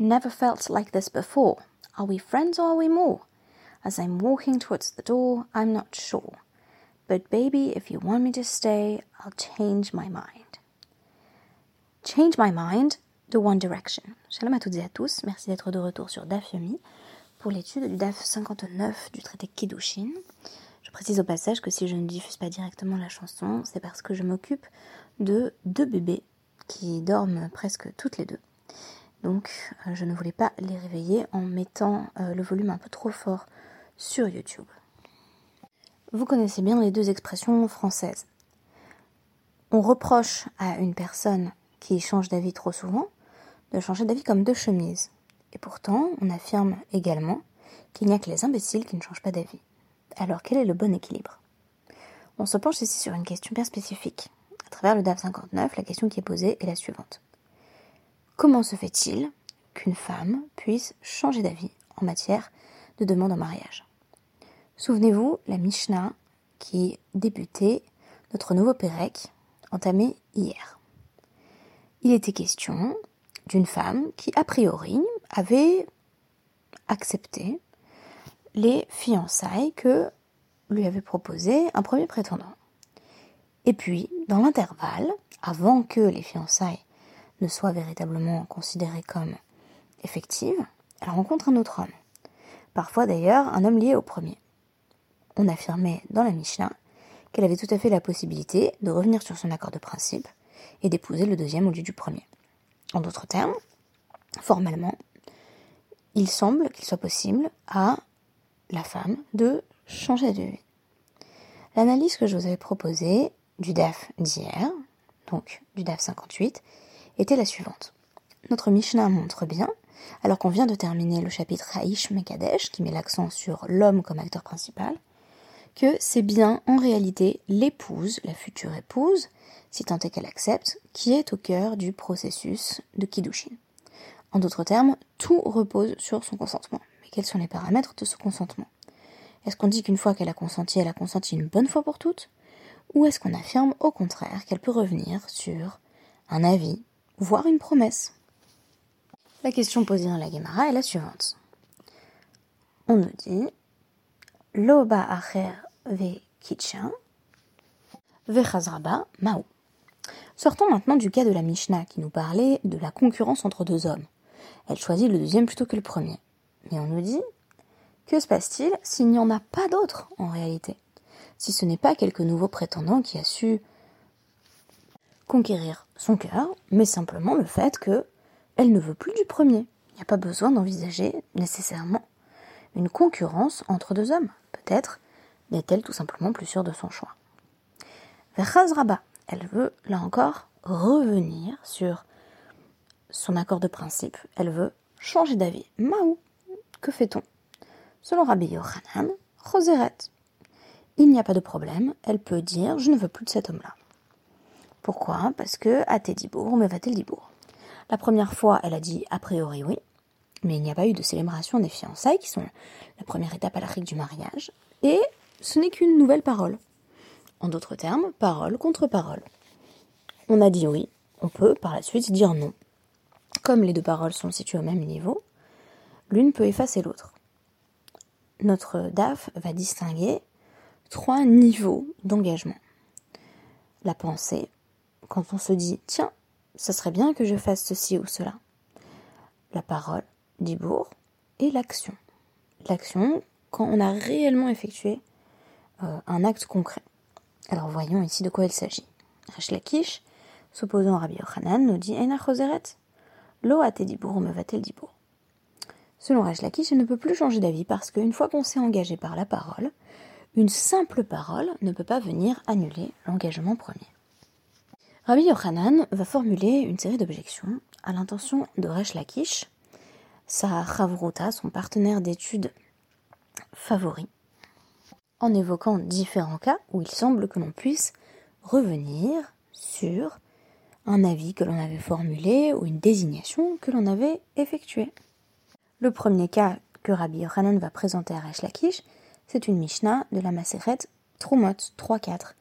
Never felt like this before. Are we friends or are we more? As I'm walking towards the door, I'm not sure. But baby, if you want me to stay, I'll change my mind. Change my mind? De One Direction. Shalom à et à tous, merci d'être de retour sur DAF Yomi pour l'étude du DAF 59 du traité Kiddushin. Je précise au passage que si je ne diffuse pas directement la chanson, c'est parce que je m'occupe de deux bébés qui dorment presque toutes les deux. Donc euh, je ne voulais pas les réveiller en mettant euh, le volume un peu trop fort sur YouTube. Vous connaissez bien les deux expressions françaises. On reproche à une personne qui change d'avis trop souvent de changer d'avis comme deux chemises. Et pourtant, on affirme également qu'il n'y a que les imbéciles qui ne changent pas d'avis. Alors quel est le bon équilibre? On se penche ici sur une question bien spécifique. À travers le DAF 59, la question qui est posée est la suivante. Comment se fait-il qu'une femme puisse changer d'avis en matière de demande en mariage? Souvenez-vous, la Mishnah qui débutait notre nouveau Pérec, entamé hier. Il était question d'une femme qui, a priori, avait accepté les fiançailles que lui avait proposé un premier prétendant. Et puis, dans l'intervalle, avant que les fiançailles ne soient véritablement considérées comme effectives, elle rencontre un autre homme. Parfois d'ailleurs un homme lié au premier on affirmait dans la Mishnah qu'elle avait tout à fait la possibilité de revenir sur son accord de principe et d'épouser le deuxième au lieu du premier. En d'autres termes, formellement, il semble qu'il soit possible à la femme de changer de vie. L'analyse que je vous avais proposée du DAF d'hier, donc du DAF 58, était la suivante. Notre Mishnah montre bien, alors qu'on vient de terminer le chapitre Haïsh Mekadesh, qui met l'accent sur l'homme comme acteur principal, que c'est bien en réalité l'épouse, la future épouse, si tant est qu'elle accepte, qui est au cœur du processus de Kiddushin. En d'autres termes, tout repose sur son consentement. Mais quels sont les paramètres de ce consentement? Est-ce qu'on dit qu'une fois qu'elle a consenti, elle a consenti une bonne fois pour toutes? Ou est-ce qu'on affirme au contraire qu'elle peut revenir sur un avis, voire une promesse La question posée dans la Gemara est la suivante. On nous dit Loba acher ve mao. Sortons maintenant du cas de la Mishnah qui nous parlait de la concurrence entre deux hommes. Elle choisit le deuxième plutôt que le premier. Mais on nous dit, que se passe-t-il s'il n'y en a pas d'autres en réalité? Si ce n'est pas quelque nouveau prétendant qui a su conquérir son cœur, mais simplement le fait que elle ne veut plus du premier. Il n'y a pas besoin d'envisager nécessairement une concurrence entre deux hommes. Peut-être n'est-elle tout simplement plus sûre de son choix. Vers elle veut, là encore, revenir sur son accord de principe. Elle veut changer d'avis. Maou, que fait-on? Selon Rabbi Yochanan, Roseret. Il n'y a pas de problème, elle peut dire je ne veux plus de cet homme-là. Pourquoi? Parce que à Dibour, mais va-t-elle Dibour La première fois, elle a dit a priori oui, mais il n'y a pas eu de célébration des fiançailles, qui sont la première étape à l'Afrique du mariage, et ce n'est qu'une nouvelle parole. En d'autres termes, parole contre parole. On a dit oui, on peut par la suite dire non. Comme les deux paroles sont situées au même niveau, l'une peut effacer l'autre. Notre DAF va distinguer trois niveaux d'engagement. La pensée, quand on se dit tiens, ça serait bien que je fasse ceci ou cela. La parole, Dibourg, et l'action. L'action, quand on a réellement effectué euh, un acte concret. Alors voyons ici de quoi il s'agit. Resh Lakish, s'opposant à Rabbi Yochanan, nous dit Eina Choseret, Lo Dibour ou Mevatel Dibour. Selon Resh Lakish, ne peut plus changer d'avis parce qu'une fois qu'on s'est engagé par la parole, une simple parole ne peut pas venir annuler l'engagement premier. Rabbi Yochanan va formuler une série d'objections à l'intention de Resh Lakish, sa Chavruta, son partenaire d'études favori, en évoquant différents cas où il semble que l'on puisse revenir sur un avis que l'on avait formulé ou une désignation que l'on avait effectuée. Le premier cas que Rabbi Yochanan va présenter à Resh Lakish, c'est une Mishnah de la Maseret Trumot 3-4,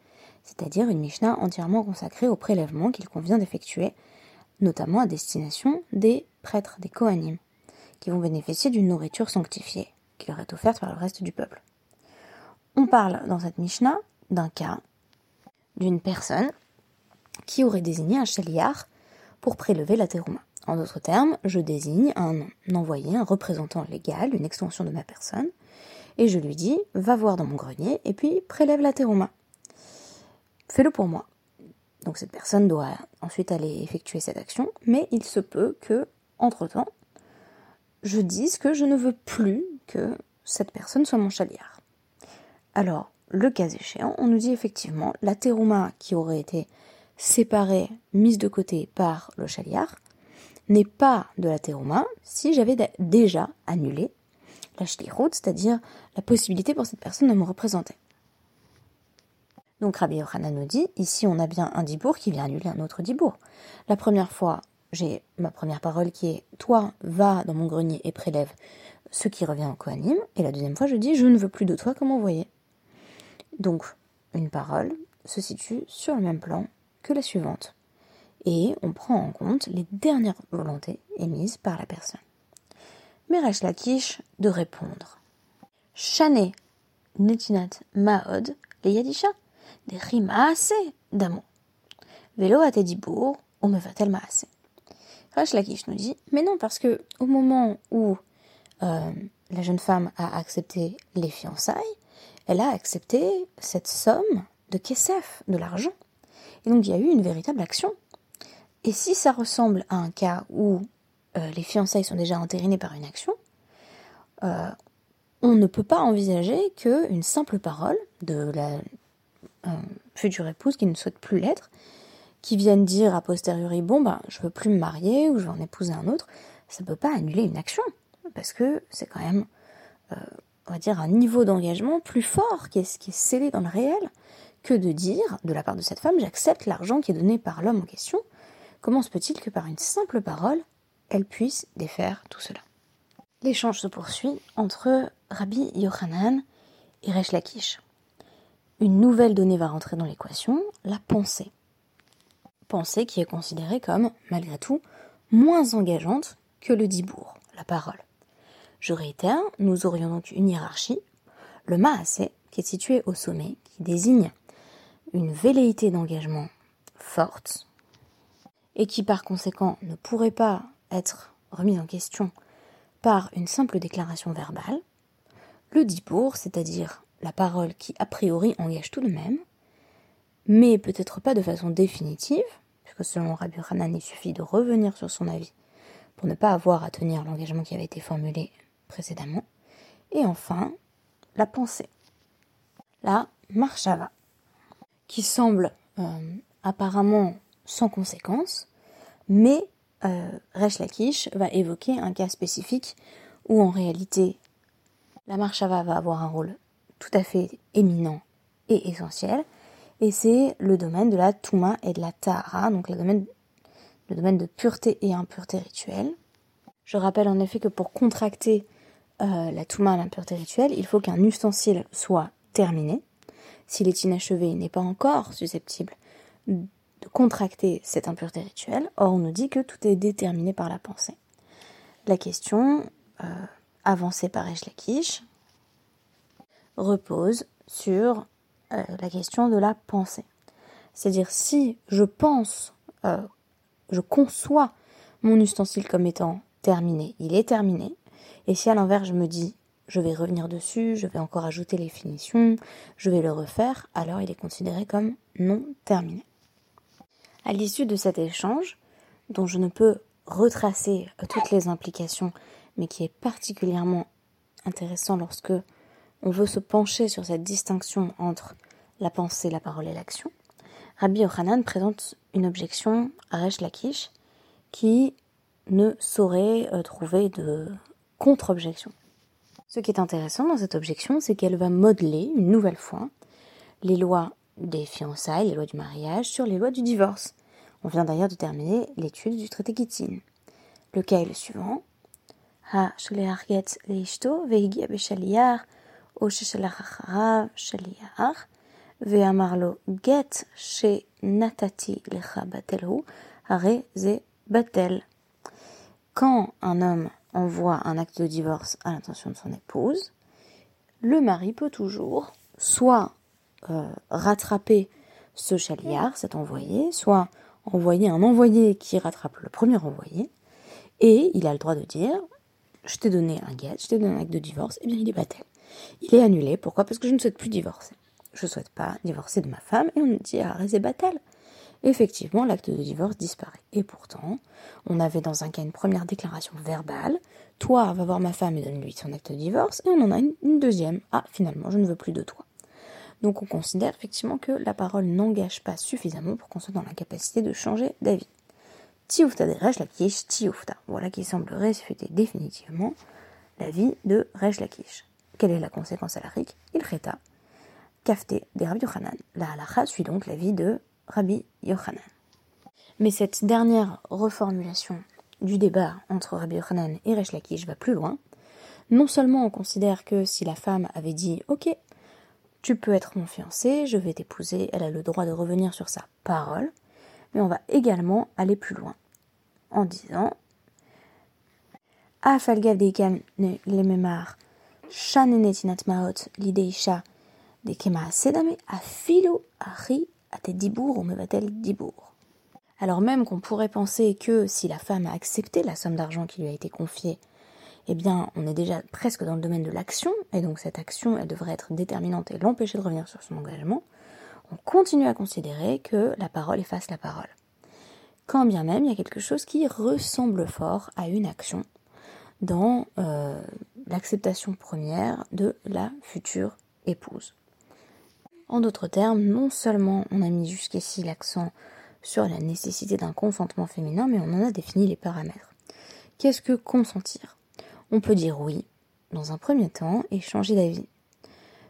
c'est-à-dire une Mishnah entièrement consacrée au prélèvement qu'il convient d'effectuer, notamment à destination des prêtres, des Kohanim qui vont bénéficier d'une nourriture sanctifiée qui leur est offerte par le reste du peuple. On parle dans cette Mishnah d'un cas d'une personne qui aurait désigné un chaliar pour prélever la terouma. En d'autres termes, je désigne un envoyé, un représentant légal, une extension de ma personne, et je lui dis va voir dans mon grenier et puis prélève la terouma. Fais-le pour moi. Donc cette personne doit ensuite aller effectuer cette action, mais il se peut que, entre-temps, je dise que je ne veux plus que cette personne soit mon chaliard. Alors, le cas échéant, on nous dit effectivement la terouma qui aurait été séparée, mise de côté par le chaliard, n'est pas de la terouma si j'avais déjà annulé la shlichut, c'est-à-dire la possibilité pour cette personne de me représenter. Donc Rabbi Yochanan nous dit, ici on a bien un dibour qui vient annuler un autre dibour. La première fois, j'ai ma première parole qui est toi va dans mon grenier et prélève ce qui revient au Kohanim, et la deuxième fois je dis je ne veux plus de toi comme envoyé. Donc une parole se situe sur le même plan que la suivante, et on prend en compte les dernières volontés émises par la personne. La Lakish de répondre. Chané netinat maod les yadisha des rimaase d'amour. Vélo à Tedibourg, on me va-t-elle maase. Rash Lakish nous dit, mais non, parce que au moment où euh, la jeune femme a accepté les fiançailles, elle a accepté cette somme de kesef, de l'argent. Et donc il y a eu une véritable action. Et si ça ressemble à un cas où euh, les fiançailles sont déjà entérinées par une action, euh, on ne peut pas envisager qu'une simple parole de la future épouse qui ne souhaite plus l'être, qui vienne dire a posteriori bon ben je veux plus me marier ou je veux en épouser un autre, ça peut pas annuler une action parce que c'est quand même euh, on va dire un niveau d'engagement plus fort qui est, qui est scellé dans le réel que de dire de la part de cette femme j'accepte l'argent qui est donné par l'homme en question. Comment se peut-il que par une simple parole elle puisse défaire tout cela? L'échange se poursuit entre Rabbi Yochanan et Resh Lakish une nouvelle donnée va rentrer dans l'équation, la pensée. Pensée qui est considérée comme, malgré tout, moins engageante que le dibour, la parole. Je réitère, nous aurions donc une hiérarchie, le maasé, qui est situé au sommet, qui désigne une velléité d'engagement forte, et qui par conséquent ne pourrait pas être remise en question par une simple déclaration verbale, le dibour, c'est-à-dire la parole qui a priori engage tout de même, mais peut-être pas de façon définitive, puisque selon Rabbi Hanan, il suffit de revenir sur son avis pour ne pas avoir à tenir l'engagement qui avait été formulé précédemment. Et enfin, la pensée. La marshava, qui semble euh, apparemment sans conséquence, mais euh, Lakish va évoquer un cas spécifique où en réalité la marshava va avoir un rôle tout à fait éminent et essentiel, et c'est le domaine de la Touma et de la Tahara, donc le domaine, le domaine de pureté et impureté rituelle. Je rappelle en effet que pour contracter euh, la Touma et l'impureté rituelle, il faut qu'un ustensile soit terminé. S'il est inachevé, il n'est pas encore susceptible de contracter cette impureté rituelle. Or, on nous dit que tout est déterminé par la pensée. La question euh, avancée par repose sur euh, la question de la pensée. C'est-à-dire si je pense, euh, je conçois mon ustensile comme étant terminé, il est terminé. Et si à l'inverse je me dis je vais revenir dessus, je vais encore ajouter les finitions, je vais le refaire, alors il est considéré comme non terminé. À l'issue de cet échange, dont je ne peux retracer toutes les implications, mais qui est particulièrement intéressant lorsque on veut se pencher sur cette distinction entre la pensée, la parole et l'action, Rabbi Yochanan présente une objection à Resh Lakish qui ne saurait euh, trouver de contre-objection. Ce qui est intéressant dans cette objection, c'est qu'elle va modeler une nouvelle fois les lois des fiançailles, les lois du mariage, sur les lois du divorce. On vient d'ailleurs de terminer l'étude du traité Kitin. Le cas est le suivant. Ha leishto ou ששלח אחריו שליח, ואמר לו, גט שנתתי לך בטל הוא, הרי זה בטל. quand un homme envoie un acte de divorce à l'intention de son épouse, le mari peut toujours soit euh, rattraper ce chaliard, cet envoyé, soit envoyer un envoyé qui rattrape le premier envoyé, et il a le droit de dire je t'ai donné un gage, je t'ai donné un acte de divorce, et eh bien il est battel. Il est annulé. Pourquoi? Parce que je ne souhaite plus divorcer. Je ne souhaite pas divorcer de ma femme, et on dit ah, c'est battel. Effectivement, l'acte de divorce disparaît. Et pourtant, on avait dans un cas une première déclaration verbale. Toi, va voir ma femme et donne-lui son acte de divorce. Et on en a une, deuxième. Ah, finalement, je ne veux plus de toi. Donc on considère effectivement que la parole n'engage pas suffisamment pour qu'on soit dans la capacité de changer d'avis. Tioufta de Resh Lakish. Voilà qui semble réfuter définitivement l'avis de Lakish. Quelle est la conséquence à la Il reta. Kafté des Rabbi Yochanan. La halacha suit donc l'avis de Rabbi Yochanan. Mais cette dernière reformulation du débat entre Rabbi Yochanan et Resh Lakish va plus loin. Non seulement on considère que si la femme avait dit Ok, tu peux être mon fiancé, je vais t'épouser, elle a le droit de revenir sur sa parole, mais on va également aller plus loin en disant Afalgav ne lememar maot de kema sedame afilo ari ate dibour ou mevatel dibour. Alors même qu'on pourrait penser que si la femme a accepté la somme d'argent qui lui a été confiée, eh bien, on est déjà presque dans le domaine de l'action, et donc cette action, elle devrait être déterminante et l'empêcher de revenir sur son engagement on continue à considérer que la parole efface la parole. Quand bien même il y a quelque chose qui ressemble fort à une action dans euh, l'acceptation première de la future épouse. En d'autres termes, non seulement on a mis jusqu'ici l'accent sur la nécessité d'un consentement féminin, mais on en a défini les paramètres. Qu'est-ce que consentir? On peut dire oui, dans un premier temps, et changer d'avis.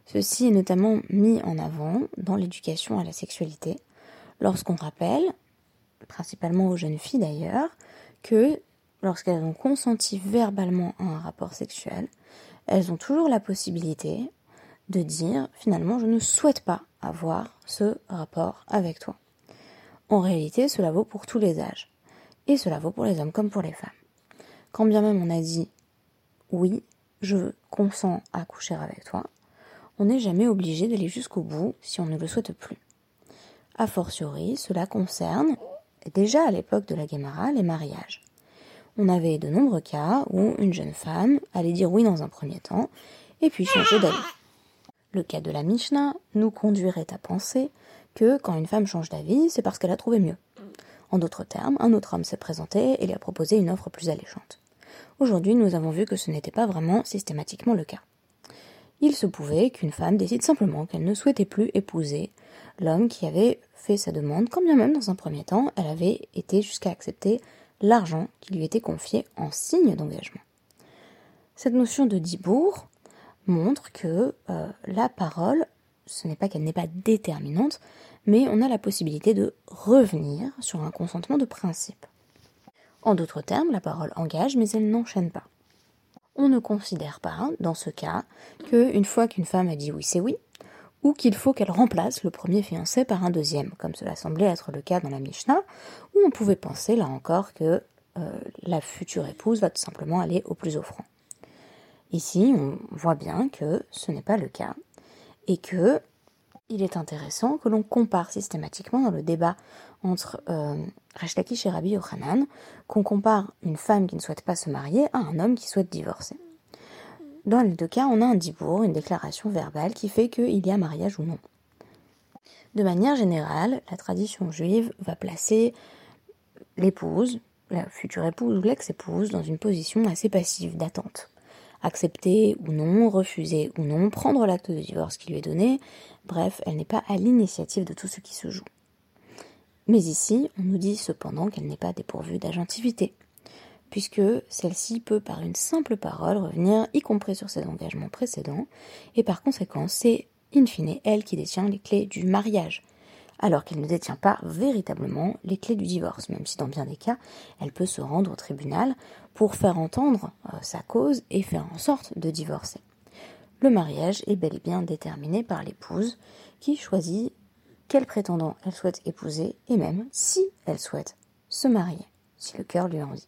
Ceci est notamment mis en avant dans l'éducation à la sexualité, lorsqu'on rappelle, principalement aux jeunes filles d'ailleurs, que lorsqu'elles ont consenti verbalement à un rapport sexuel, elles ont toujours la possibilité de dire finalement je ne souhaite pas avoir ce rapport avec toi. En réalité, cela vaut pour tous les âges. Et cela vaut pour les hommes comme pour les femmes. Quand bien même on a dit oui, je consens à coucher avec toi, on n'est jamais obligé d'aller jusqu'au bout si on ne le souhaite plus. A fortiori, cela concerne, déjà à l'époque de la Guémara, les mariages. On avait de nombreux cas où une jeune femme allait dire oui dans un premier temps, et puis changer d'avis. Le cas de la Mishnah nous conduirait à penser que quand une femme change d'avis, c'est parce qu'elle a trouvé mieux. En d'autres termes, un autre homme s'est présenté et lui a proposé une offre plus alléchante. Aujourd'hui, nous avons vu que ce n'était pas vraiment systématiquement le cas il se pouvait qu'une femme décide simplement qu'elle ne souhaitait plus épouser l'homme qui avait fait sa demande, quand bien même dans un premier temps, elle avait été jusqu'à accepter l'argent qui lui était confié en signe d'engagement. Cette notion de dibourg montre que euh, la parole, ce n'est pas qu'elle n'est pas déterminante, mais on a la possibilité de revenir sur un consentement de principe. En d'autres termes, la parole engage, mais elle n'enchaîne pas on ne considère pas, dans ce cas, qu'une fois qu'une femme a dit oui, c'est oui, qu'il faut qu'elle remplace le premier fiancé par un deuxième, comme cela semblait être le cas dans la Mishnah, où on pouvait penser, là encore, que euh, la future épouse va tout simplement aller au plus offrant. Ici, on voit bien que ce n'est pas le cas, et que il est intéressant que l'on compare systématiquement dans le débat entre euh, et Rabbi Yochanan, qu'on compare une femme qui ne souhaite pas se marier à un homme qui souhaite divorcer. Dans les deux cas, on a un dibour, une déclaration verbale qui fait qu'il y a mariage ou non. De manière générale, la tradition juive va placer l'épouse, la future épouse ou l'ex-épouse, dans une position assez passive d'attente accepter ou non, refuser ou non, prendre l'acte de divorce qui lui est donné, bref, elle n'est pas à l'initiative de tout ce qui se joue. Mais ici, on nous dit cependant qu'elle n'est pas dépourvue d'agentivité, puisque celle-ci peut par une simple parole revenir, y compris sur ses engagements précédents, et par conséquent, c'est in fine elle qui détient les clés du mariage, alors qu'elle ne détient pas véritablement les clés du divorce, même si dans bien des cas, elle peut se rendre au tribunal pour faire entendre euh, sa cause et faire en sorte de divorcer. Le mariage est bel et bien déterminé par l'épouse qui choisit quel prétendant elle souhaite épouser et même si elle souhaite se marier, si le cœur lui en dit.